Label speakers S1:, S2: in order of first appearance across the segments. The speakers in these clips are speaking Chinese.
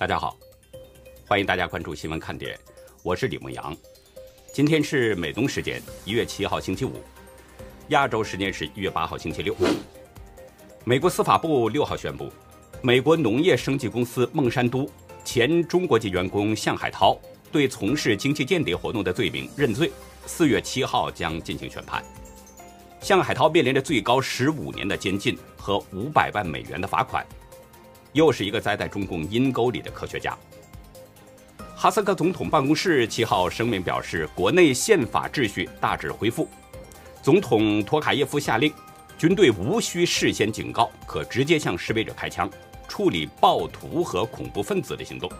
S1: 大家好，欢迎大家关注新闻看点，我是李梦阳。今天是美东时间一月七号星期五，亚洲时间是一月八号星期六。美国司法部六号宣布，美国农业生技公司孟山都前中国籍员工向海涛对从事经济间谍活动的罪名认罪，四月七号将进行宣判。向海涛面临着最高十五年的监禁和五百万美元的罚款。又是一个栽在中共阴沟里的科学家。哈萨克总统办公室七号声明表示，国内宪法秩序大致恢复。总统托卡耶夫下令，军队无需事先警告，可直接向示威者开枪，处理暴徒和恐怖分子的行动。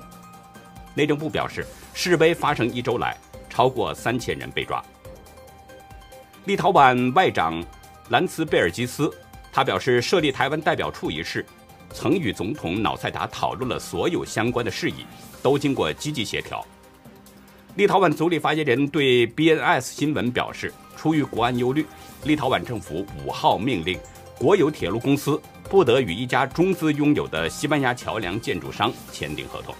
S1: 内政部表示，示威发生一周来，超过三千人被抓。立陶宛外长兰茨贝尔基斯，他表示，设立台湾代表处一事。曾与总统瑙塞达讨论了所有相关的事宜，都经过积极协调。立陶宛总理发言人对 BNS 新闻表示，出于国安忧虑，立陶宛政府五号命令国有铁路公司不得与一家中资拥有的西班牙桥梁建筑商签订合同。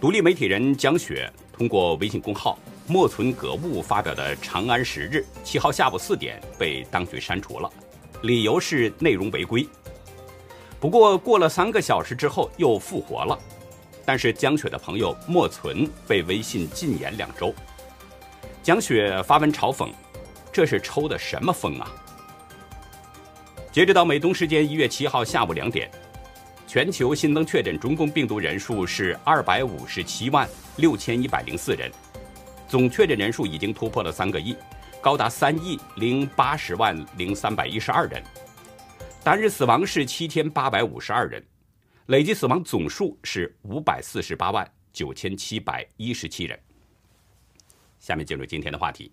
S1: 独立媒体人江雪通过微信公号“莫存格物”发表的《长安十日》，七号下午四点被当局删除了，理由是内容违规。不过过了三个小时之后又复活了，但是江雪的朋友莫存被微信禁言两周。江雪发文嘲讽：“这是抽的什么风啊？”截止到美东时间一月七号下午两点，全球新增确诊中共病毒人数是二百五十七万六千一百零四人，总确诊人数已经突破了三个亿，高达三亿零八十万零三百一十二人。单日死亡是七千八百五十二人，累计死亡总数是五百四十八万九千七百一十七人。下面进入今天的话题。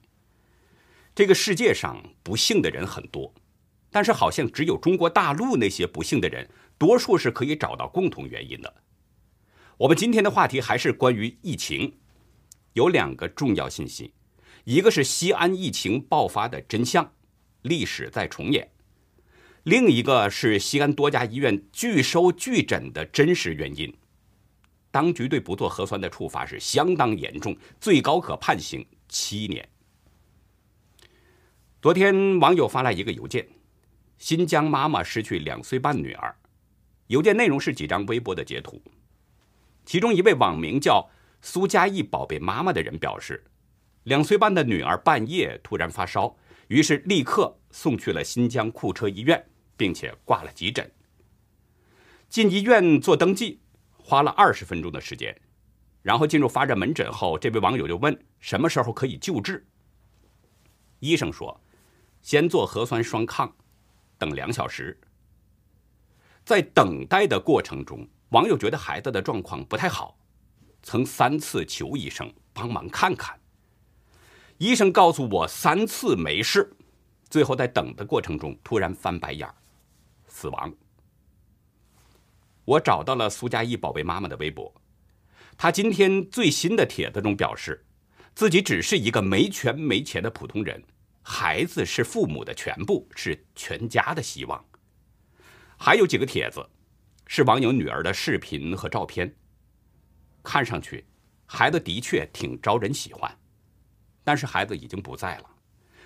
S1: 这个世界上不幸的人很多，但是好像只有中国大陆那些不幸的人，多数是可以找到共同原因的。我们今天的话题还是关于疫情，有两个重要信息：一个是西安疫情爆发的真相，历史在重演。另一个是西安多家医院拒收拒诊的真实原因，当局对不做核酸的处罚是相当严重，最高可判刑七年。昨天网友发来一个邮件，新疆妈妈失去两岁半女儿，邮件内容是几张微博的截图，其中一位网名叫苏嘉义宝贝妈妈的人表示，两岁半的女儿半夜突然发烧，于是立刻送去了新疆库车医院。并且挂了急诊，进医院做登记，花了二十分钟的时间，然后进入发热门诊后，这位网友就问什么时候可以救治。医生说，先做核酸双抗，等两小时。在等待的过程中，网友觉得孩子的状况不太好，曾三次求医生帮忙看看。医生告诉我三次没事，最后在等的过程中突然翻白眼儿。死亡。我找到了苏佳义宝贝妈妈的微博，她今天最新的帖子中表示，自己只是一个没权没钱的普通人，孩子是父母的全部，是全家的希望。还有几个帖子，是网友女儿的视频和照片，看上去孩子的确挺招人喜欢，但是孩子已经不在了，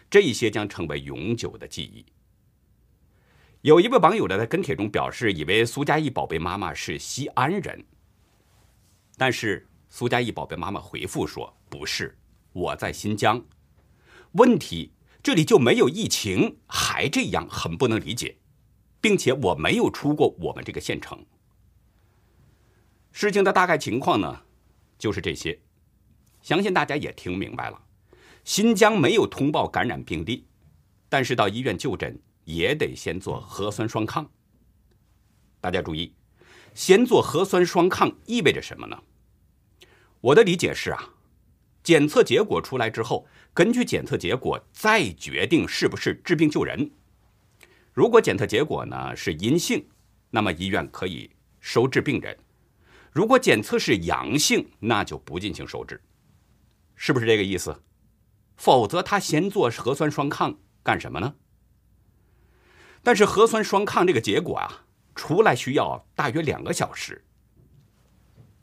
S1: 这一些将成为永久的记忆。有一位网友呢，在跟帖中表示，以为苏佳义宝贝妈妈是西安人。但是苏佳义宝贝妈妈回复说：“不是，我在新疆。问题这里就没有疫情，还这样，很不能理解，并且我没有出过我们这个县城。事情的大概情况呢，就是这些，相信大家也听明白了。新疆没有通报感染病例，但是到医院就诊。”也得先做核酸双抗。大家注意，先做核酸双抗意味着什么呢？我的理解是啊，检测结果出来之后，根据检测结果再决定是不是治病救人。如果检测结果呢是阴性，那么医院可以收治病人；如果检测是阳性，那就不进行收治，是不是这个意思？否则他先做核酸双抗干什么呢？但是核酸双抗这个结果啊，出来需要大约两个小时，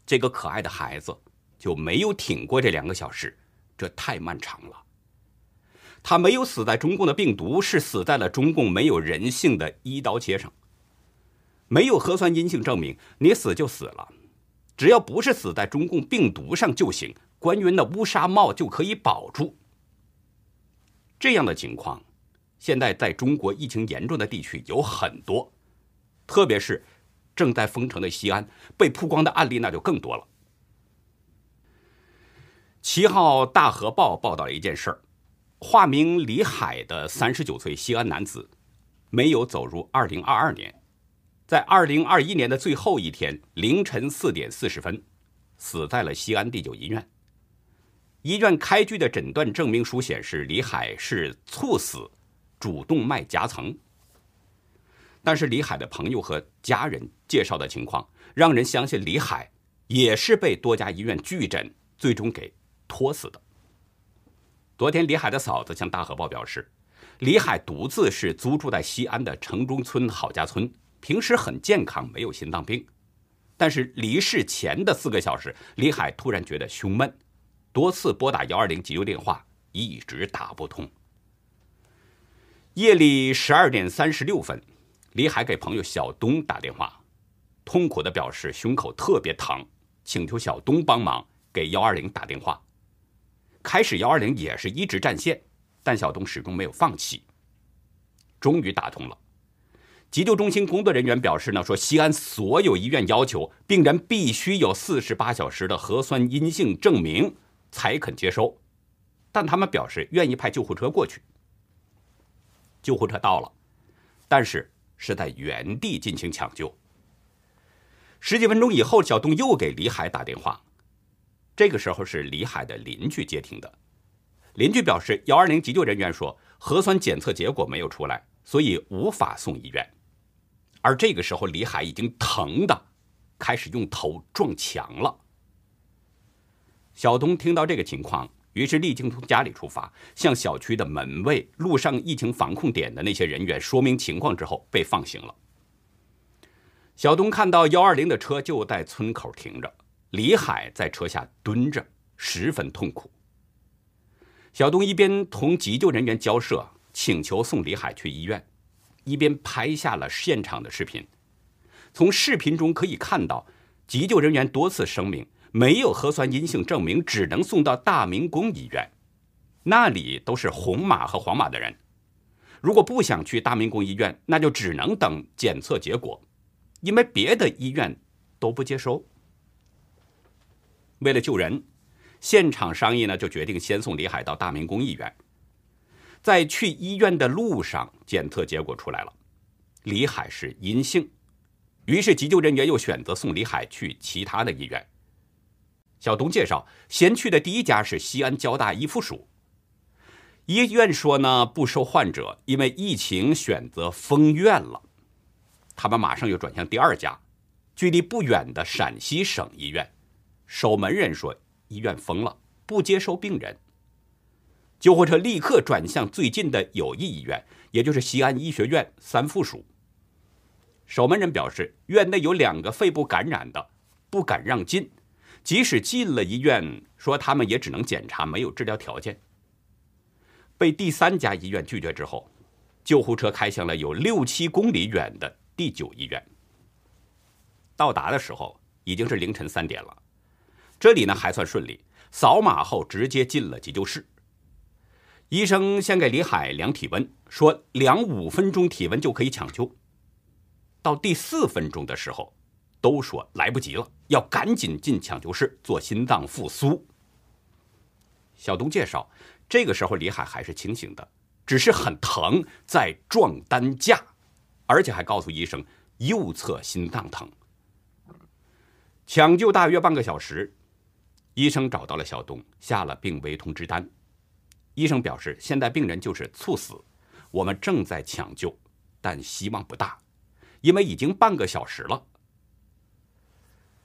S1: 这个可爱的孩子就没有挺过这两个小时，这太漫长了。他没有死在中共的病毒，是死在了中共没有人性的一刀切上。没有核酸阴性证明，你死就死了，只要不是死在中共病毒上就行，官员的乌纱帽就可以保住。这样的情况，现在在中国疫情严重的地区有很多，特别是正在封城的西安，被曝光的案例那就更多了。七号大河报报道了一件事儿。化名李海的三十九岁西安男子，没有走入二零二二年，在二零二一年的最后一天凌晨四点四十分，死在了西安第九医院。医院开具的诊断证明书显示，李海是猝死，主动脉夹层。但是李海的朋友和家人介绍的情况，让人相信李海也是被多家医院拒诊，最终给拖死的。昨天，李海的嫂子向大河报表示，李海独自是租住在西安的城中村郝家村，平时很健康，没有心脏病。但是离世前的四个小时，李海突然觉得胸闷，多次拨打幺二零急救电话，一直打不通。夜里十二点三十六分，李海给朋友小东打电话，痛苦的表示胸口特别疼，请求小东帮忙给幺二零打电话。开始幺二零也是一直占线，但小东始终没有放弃。终于打通了，急救中心工作人员表示呢，说西安所有医院要求病人必须有四十八小时的核酸阴性证明才肯接收，但他们表示愿意派救护车过去。救护车到了，但是是在原地进行抢救。十几分钟以后，小东又给李海打电话。这个时候是李海的邻居接听的，邻居表示，幺二零急救人员说核酸检测结果没有出来，所以无法送医院。而这个时候，李海已经疼的开始用头撞墙了。小东听到这个情况，于是立即从家里出发，向小区的门卫、路上疫情防控点的那些人员说明情况之后，被放行了。小东看到幺二零的车就在村口停着。李海在车下蹲着，十分痛苦。小东一边同急救人员交涉，请求送李海去医院，一边拍下了现场的视频。从视频中可以看到，急救人员多次声明没有核酸阴性证明，只能送到大明宫医院，那里都是红码和黄码的人。如果不想去大明宫医院，那就只能等检测结果，因为别的医院都不接收。为了救人，现场商议呢，就决定先送李海到大明宫医院。在去医院的路上，检测结果出来了，李海是阴性。于是急救人员又选择送李海去其他的医院。小东介绍，先去的第一家是西安交大一附属医院，说呢不收患者，因为疫情选择封院了。他们马上又转向第二家，距离不远的陕西省医院。守门人说：“医院封了，不接收病人。”救护车立刻转向最近的友谊医院，也就是西安医学院三附属。守门人表示，院内有两个肺部感染的，不敢让进。即使进了医院，说他们也只能检查，没有治疗条件。被第三家医院拒绝之后，救护车开向了有六七公里远的第九医院。到达的时候已经是凌晨三点了。这里呢还算顺利，扫码后直接进了急救室。医生先给李海量体温，说量五分钟体温就可以抢救。到第四分钟的时候，都说来不及了，要赶紧进抢救室做心脏复苏。小东介绍，这个时候李海还是清醒的，只是很疼，在撞担架，而且还告诉医生右侧心脏疼。抢救大约半个小时。医生找到了小东，下了病危通知单。医生表示，现在病人就是猝死，我们正在抢救，但希望不大，因为已经半个小时了。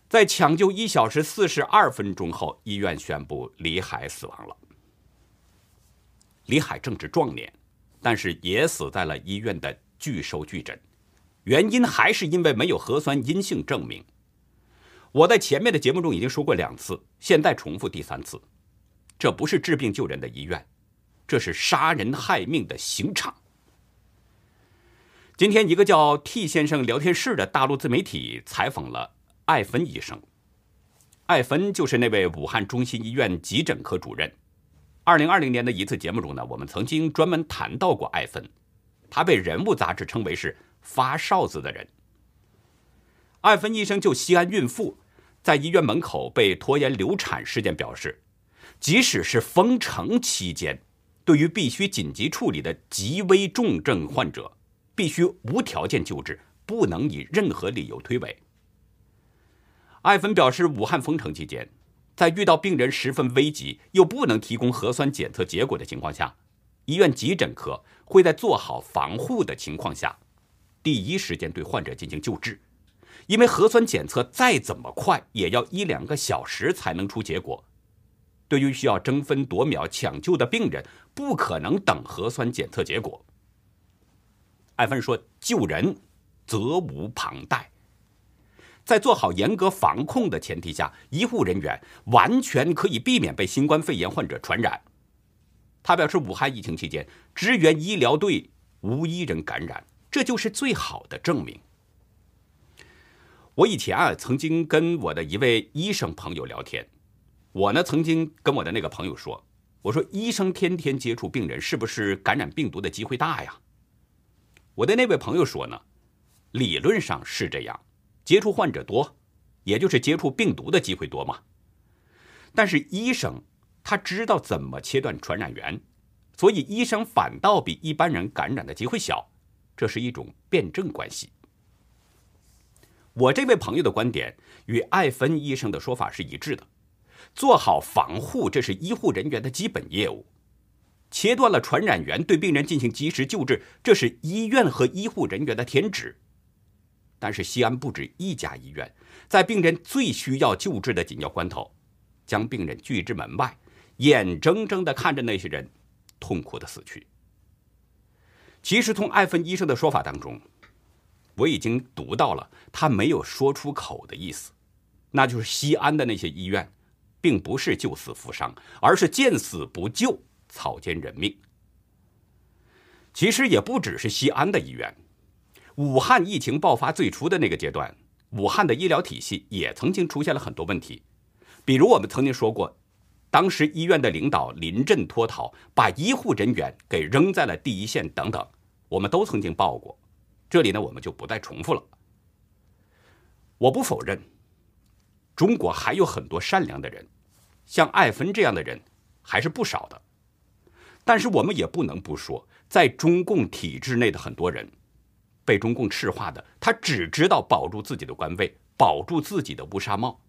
S1: 在抢救一小时四十二分钟后，医院宣布李海死亡了。李海正值壮年，但是也死在了医院的拒收拒诊，原因还是因为没有核酸阴性证明。我在前面的节目中已经说过两次，现在重复第三次，这不是治病救人的医院，这是杀人害命的刑场。今天，一个叫 T 先生聊天室的大陆自媒体采访了艾芬医生。艾芬就是那位武汉中心医院急诊科主任。二零二零年的一次节目中呢，我们曾经专门谈到过艾芬，他被《人物》杂志称为是发哨子的人。艾芬医生就西安孕妇在医院门口被拖延流产事件表示，即使是封城期间，对于必须紧急处理的极危重症患者。必须无条件救治，不能以任何理由推诿。艾芬表示，武汉封城期间，在遇到病人十分危急又不能提供核酸检测结果的情况下，医院急诊科会在做好防护的情况下，第一时间对患者进行救治。因为核酸检测再怎么快，也要一两个小时才能出结果。对于需要争分夺秒抢救的病人，不可能等核酸检测结果。艾芬说：“救人，责无旁贷。在做好严格防控的前提下，医护人员完全可以避免被新冠肺炎患者传染。”他表示，武汉疫情期间，支援医疗队无一人感染，这就是最好的证明。我以前啊，曾经跟我的一位医生朋友聊天，我呢曾经跟我的那个朋友说：“我说医生天天接触病人，是不是感染病毒的机会大呀？”我的那位朋友说呢，理论上是这样，接触患者多，也就是接触病毒的机会多嘛。但是医生他知道怎么切断传染源，所以医生反倒比一般人感染的机会小，这是一种辩证关系。我这位朋友的观点与艾芬医生的说法是一致的，做好防护，这是医护人员的基本业务。切断了传染源，对病人进行及时救治，这是医院和医护人员的天职。但是西安不止一家医院，在病人最需要救治的紧要关头，将病人拒之门外，眼睁睁地看着那些人痛苦的死去。其实从艾芬医生的说法当中，我已经读到了他没有说出口的意思，那就是西安的那些医院，并不是救死扶伤，而是见死不救。草菅人命。其实也不只是西安的医院，武汉疫情爆发最初的那个阶段，武汉的医疗体系也曾经出现了很多问题。比如我们曾经说过，当时医院的领导临阵脱逃，把医护人员给扔在了第一线等等，我们都曾经报过。这里呢，我们就不再重复了。我不否认，中国还有很多善良的人，像艾芬这样的人还是不少的。但是我们也不能不说，在中共体制内的很多人，被中共赤化的，他只知道保住自己的官位，保住自己的乌纱帽。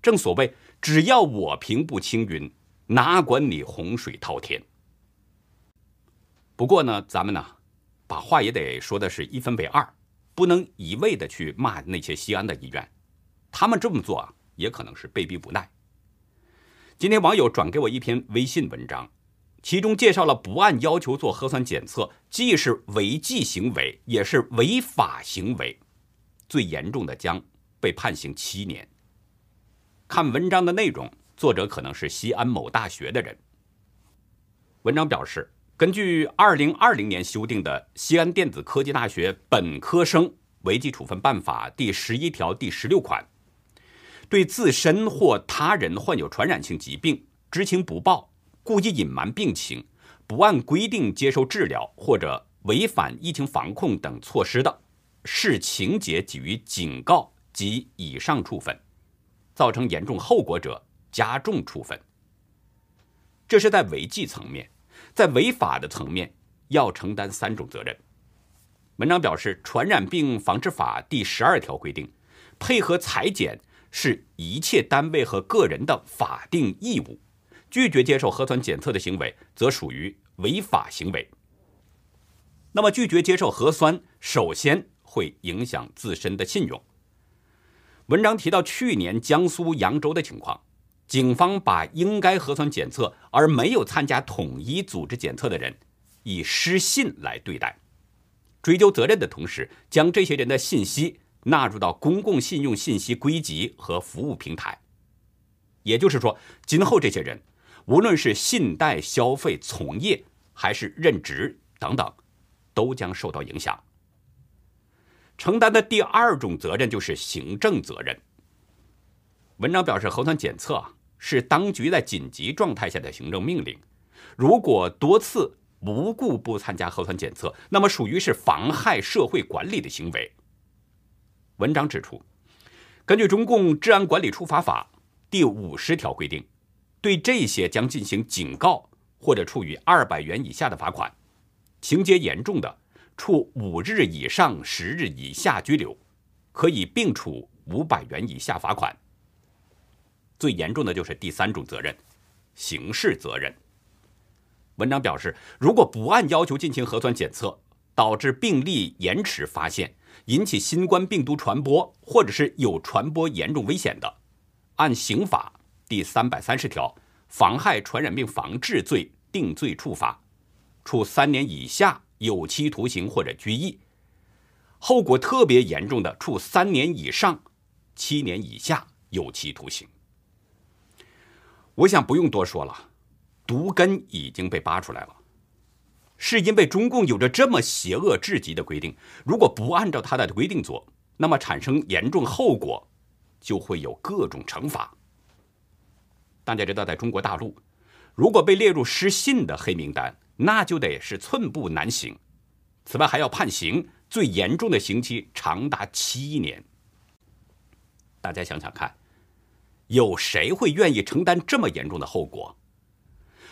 S1: 正所谓，只要我平步青云，哪管你洪水滔天。不过呢，咱们呢，把话也得说的是一分为二，不能一味的去骂那些西安的医院，他们这么做啊，也可能是被逼无奈。今天网友转给我一篇微信文章。其中介绍了不按要求做核酸检测，既是违纪行为，也是违法行为，最严重的将被判刑七年。看文章的内容，作者可能是西安某大学的人。文章表示，根据二零二零年修订的《西安电子科技大学本科生违纪处分办法》第十一条第十六款，对自身或他人患有传染性疾病，知情不报。故意隐瞒病情、不按规定接受治疗或者违反疫情防控等措施的，视情节给予警告及以上处分；造成严重后果者，加重处分。这是在违纪层面，在违法的层面要承担三种责任。文章表示，《传染病防治法》第十二条规定，配合裁剪是一切单位和个人的法定义务。拒绝接受核酸检测的行为，则属于违法行为。那么，拒绝接受核酸，首先会影响自身的信用。文章提到，去年江苏扬州的情况，警方把应该核酸检测而没有参加统一组织检测的人，以失信来对待，追究责任的同时，将这些人的信息纳入到公共信用信息归集和服务平台。也就是说，今后这些人，无论是信贷、消费、从业，还是任职等等，都将受到影响。承担的第二种责任就是行政责任。文章表示，核酸检测是当局在紧急状态下的行政命令，如果多次无故不参加核酸检测，那么属于是妨害社会管理的行为。文章指出，根据《中共治安管理处罚法》。第五十条规定，对这些将进行警告或者处以二百元以下的罚款，情节严重的，处五日以上十日以下拘留，可以并处五百元以下罚款。最严重的就是第三种责任，刑事责任。文章表示，如果不按要求进行核酸检测，导致病例延迟发现，引起新冠病毒传播，或者是有传播严重危险的。按刑法第三百三十条妨害传染病防治罪定罪处罚，处三年以下有期徒刑或者拘役；后果特别严重的，处三年以上七年以下有期徒刑。我想不用多说了，毒根已经被扒出来了，是因为中共有着这么邪恶至极的规定，如果不按照他的规定做，那么产生严重后果。就会有各种惩罚。大家知道，在中国大陆，如果被列入失信的黑名单，那就得是寸步难行。此外，还要判刑，最严重的刑期长达七年。大家想想看，有谁会愿意承担这么严重的后果？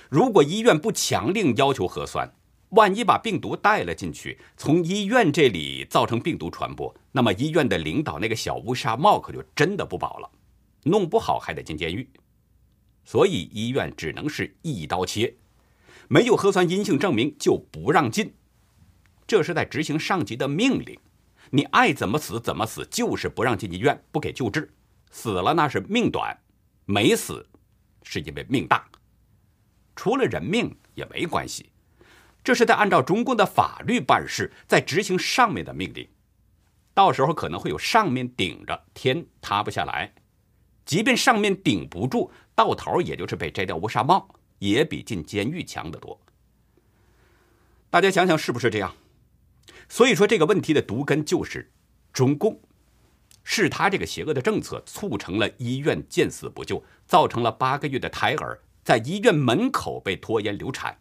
S1: 如果医院不强令要求核酸，万一把病毒带了进去，从医院这里造成病毒传播，那么医院的领导那个小乌纱帽可就真的不保了，弄不好还得进监狱。所以医院只能是一刀切，没有核酸阴性证明就不让进，这是在执行上级的命令。你爱怎么死怎么死，就是不让进医院，不给救治。死了那是命短，没死是因为命大，出了人命也没关系。这是在按照中共的法律办事，在执行上面的命令，到时候可能会有上面顶着，天塌不下来。即便上面顶不住，到头也就是被摘掉乌纱帽，也比进监狱强得多。大家想想是不是这样？所以说这个问题的毒根就是中共，是他这个邪恶的政策促成了医院见死不救，造成了八个月的胎儿在医院门口被拖延流产。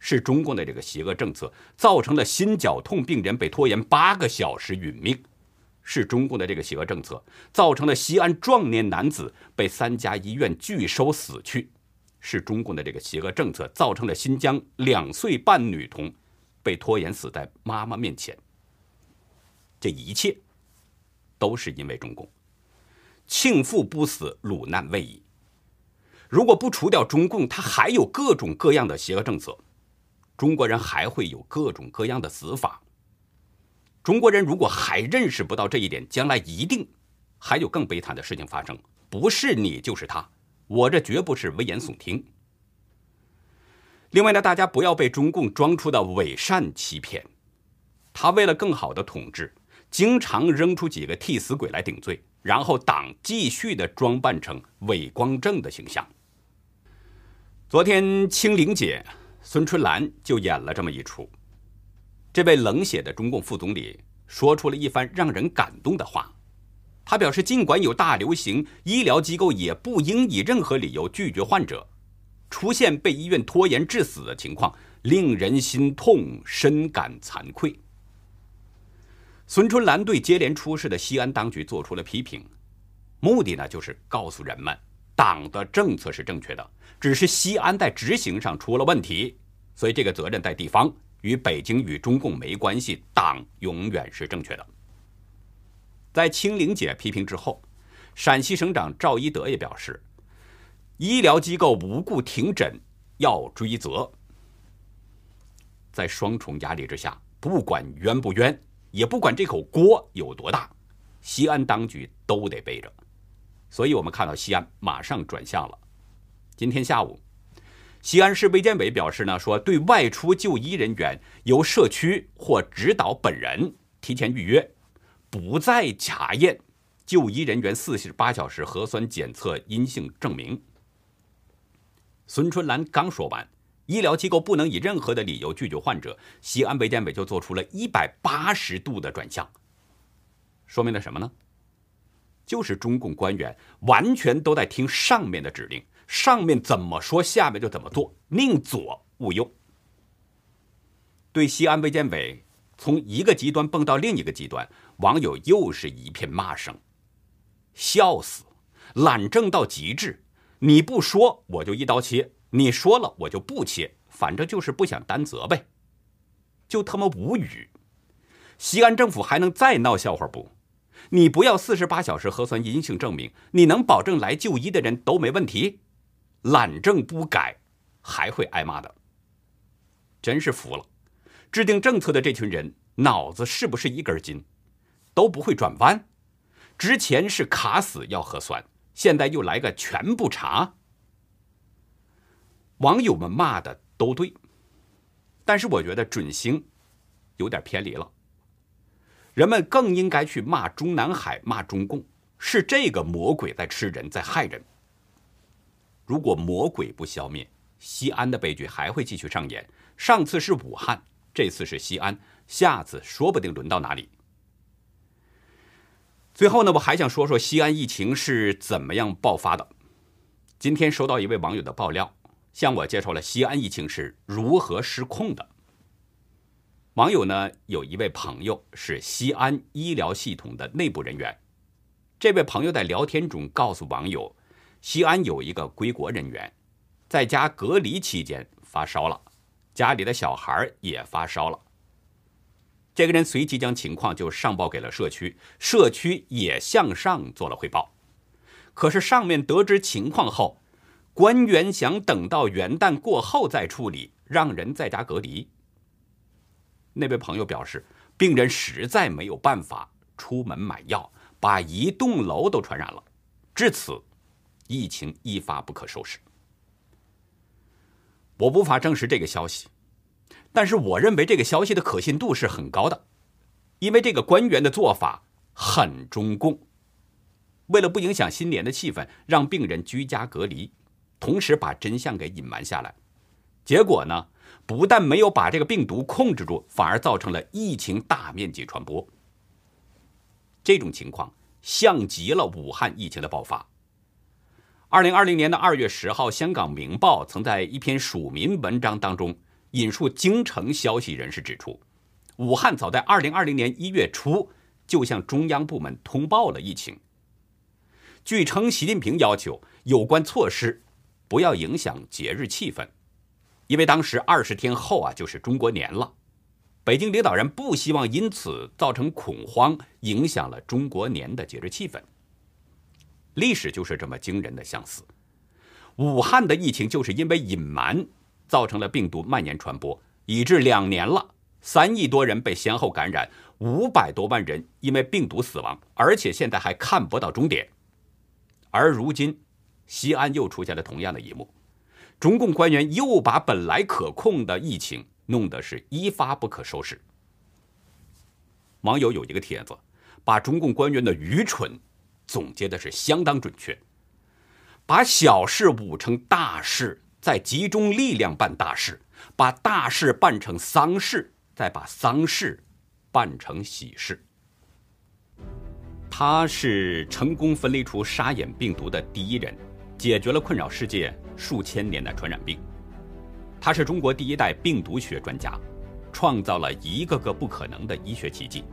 S1: 是中共的这个邪恶政策造成了心绞痛病人被拖延八个小时殒命，是中共的这个邪恶政策造成了西安壮年男子被三家医院拒收死去，是中共的这个邪恶政策造成了新疆两岁半女童被拖延死在妈妈面前。这一切都是因为中共，庆父不死，鲁难未已。如果不除掉中共，他还有各种各样的邪恶政策。中国人还会有各种各样的死法。中国人如果还认识不到这一点，将来一定还有更悲惨的事情发生。不是你就是他，我这绝不是危言耸听。另外呢，大家不要被中共装出的伪善欺骗。他为了更好的统治，经常扔出几个替死鬼来顶罪，然后党继续的装扮成伪光正的形象。昨天清零节。孙春兰就演了这么一出。这位冷血的中共副总理说出了一番让人感动的话。他表示，尽管有大流行，医疗机构也不应以任何理由拒绝患者。出现被医院拖延致死的情况，令人心痛，深感惭愧。孙春兰对接连出事的西安当局做出了批评，目的呢，就是告诉人们，党的政策是正确的。只是西安在执行上出了问题，所以这个责任在地方，与北京与中共没关系。党永远是正确的。在清零节批评之后，陕西省长赵一德也表示，医疗机构无故停诊要追责。在双重压力之下，不管冤不冤，也不管这口锅有多大，西安当局都得背着。所以我们看到西安马上转向了。今天下午，西安市卫健委表示呢，说对外出就医人员由社区或指导本人提前预约，不再查验就医人员四十八小时核酸检测阴性证明。孙春兰刚说完，医疗机构不能以任何的理由拒绝患者，西安卫健委就做出了一百八十度的转向，说明了什么呢？就是中共官员完全都在听上面的指令，上面怎么说，下面就怎么做，宁左勿右。对西安卫健委从一个极端蹦到另一个极端，网友又是一片骂声，笑死，懒政到极致。你不说我就一刀切，你说了我就不切，反正就是不想担责呗，就他妈无语。西安政府还能再闹笑话不？你不要四十八小时核酸阴性证明，你能保证来就医的人都没问题？懒政不改，还会挨骂的。真是服了，制定政策的这群人脑子是不是一根筋？都不会转弯。之前是卡死要核酸。现在又来个全部查，网友们骂的都对，但是我觉得准星有点偏离了。人们更应该去骂中南海，骂中共，是这个魔鬼在吃人，在害人。如果魔鬼不消灭，西安的悲剧还会继续上演。上次是武汉，这次是西安，下次说不定轮到哪里。最后呢，我还想说说西安疫情是怎么样爆发的。今天收到一位网友的爆料，向我介绍了西安疫情是如何失控的。网友呢有一位朋友是西安医疗系统的内部人员，这位朋友在聊天中告诉网友，西安有一个归国人员，在家隔离期间发烧了，家里的小孩也发烧了。这个人随即将情况就上报给了社区，社区也向上做了汇报。可是上面得知情况后，官员想等到元旦过后再处理，让人在家隔离。那位朋友表示，病人实在没有办法出门买药，把一栋楼都传染了，至此，疫情一发不可收拾。我无法证实这个消息。但是我认为这个消息的可信度是很高的，因为这个官员的做法很中共。为了不影响新年的气氛，让病人居家隔离，同时把真相给隐瞒下来。结果呢，不但没有把这个病毒控制住，反而造成了疫情大面积传播。这种情况像极了武汉疫情的爆发。二零二零年的二月十号，香港《明报》曾在一篇署名文章当中。引述京城消息人士指出，武汉早在2020年1月初就向中央部门通报了疫情。据称，习近平要求有关措施不要影响节日气氛，因为当时二十天后啊就是中国年了，北京领导人不希望因此造成恐慌，影响了中国年的节日气氛。历史就是这么惊人的相似，武汉的疫情就是因为隐瞒。造成了病毒蔓延传播，以致两年了，三亿多人被先后感染，五百多万人因为病毒死亡，而且现在还看不到终点。而如今，西安又出现了同样的一幕，中共官员又把本来可控的疫情弄得是一发不可收拾。网友有一个帖子，把中共官员的愚蠢总结的是相当准确，把小事捂成大事。再集中力量办大事，把大事办成丧事，再把丧事办成喜事。他是成功分离出沙眼病毒的第一人，解决了困扰世界数千年的传染病。他是中国第一代病毒学专家，创造了一个个不可能的医学奇迹。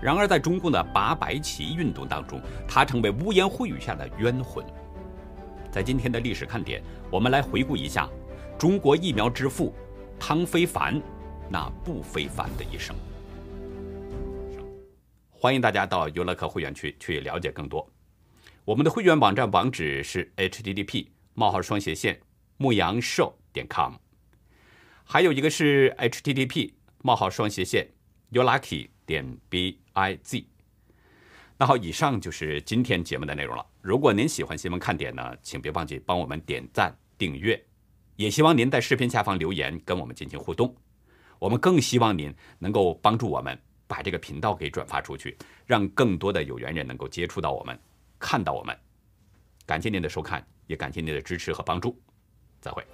S1: 然而，在中共的拔白旗运动当中，他成为污言秽语下的冤魂。在今天的历史看点，我们来回顾一下中国疫苗之父汤非凡那不非凡的一生。欢迎大家到优乐客会员区去了解更多。我们的会员网站网址是 http: 冒号双斜线牧羊兽点 com，还有一个是 http: 冒号双斜线 youlucky 点 b I Z，。那好，以上就是今天节目的内容了。如果您喜欢新闻看点呢，请别忘记帮我们点赞、订阅，也希望您在视频下方留言跟我们进行互动。我们更希望您能够帮助我们把这个频道给转发出去，让更多的有缘人能够接触到我们，看到我们。感谢您的收看，也感谢您的支持和帮助。再会。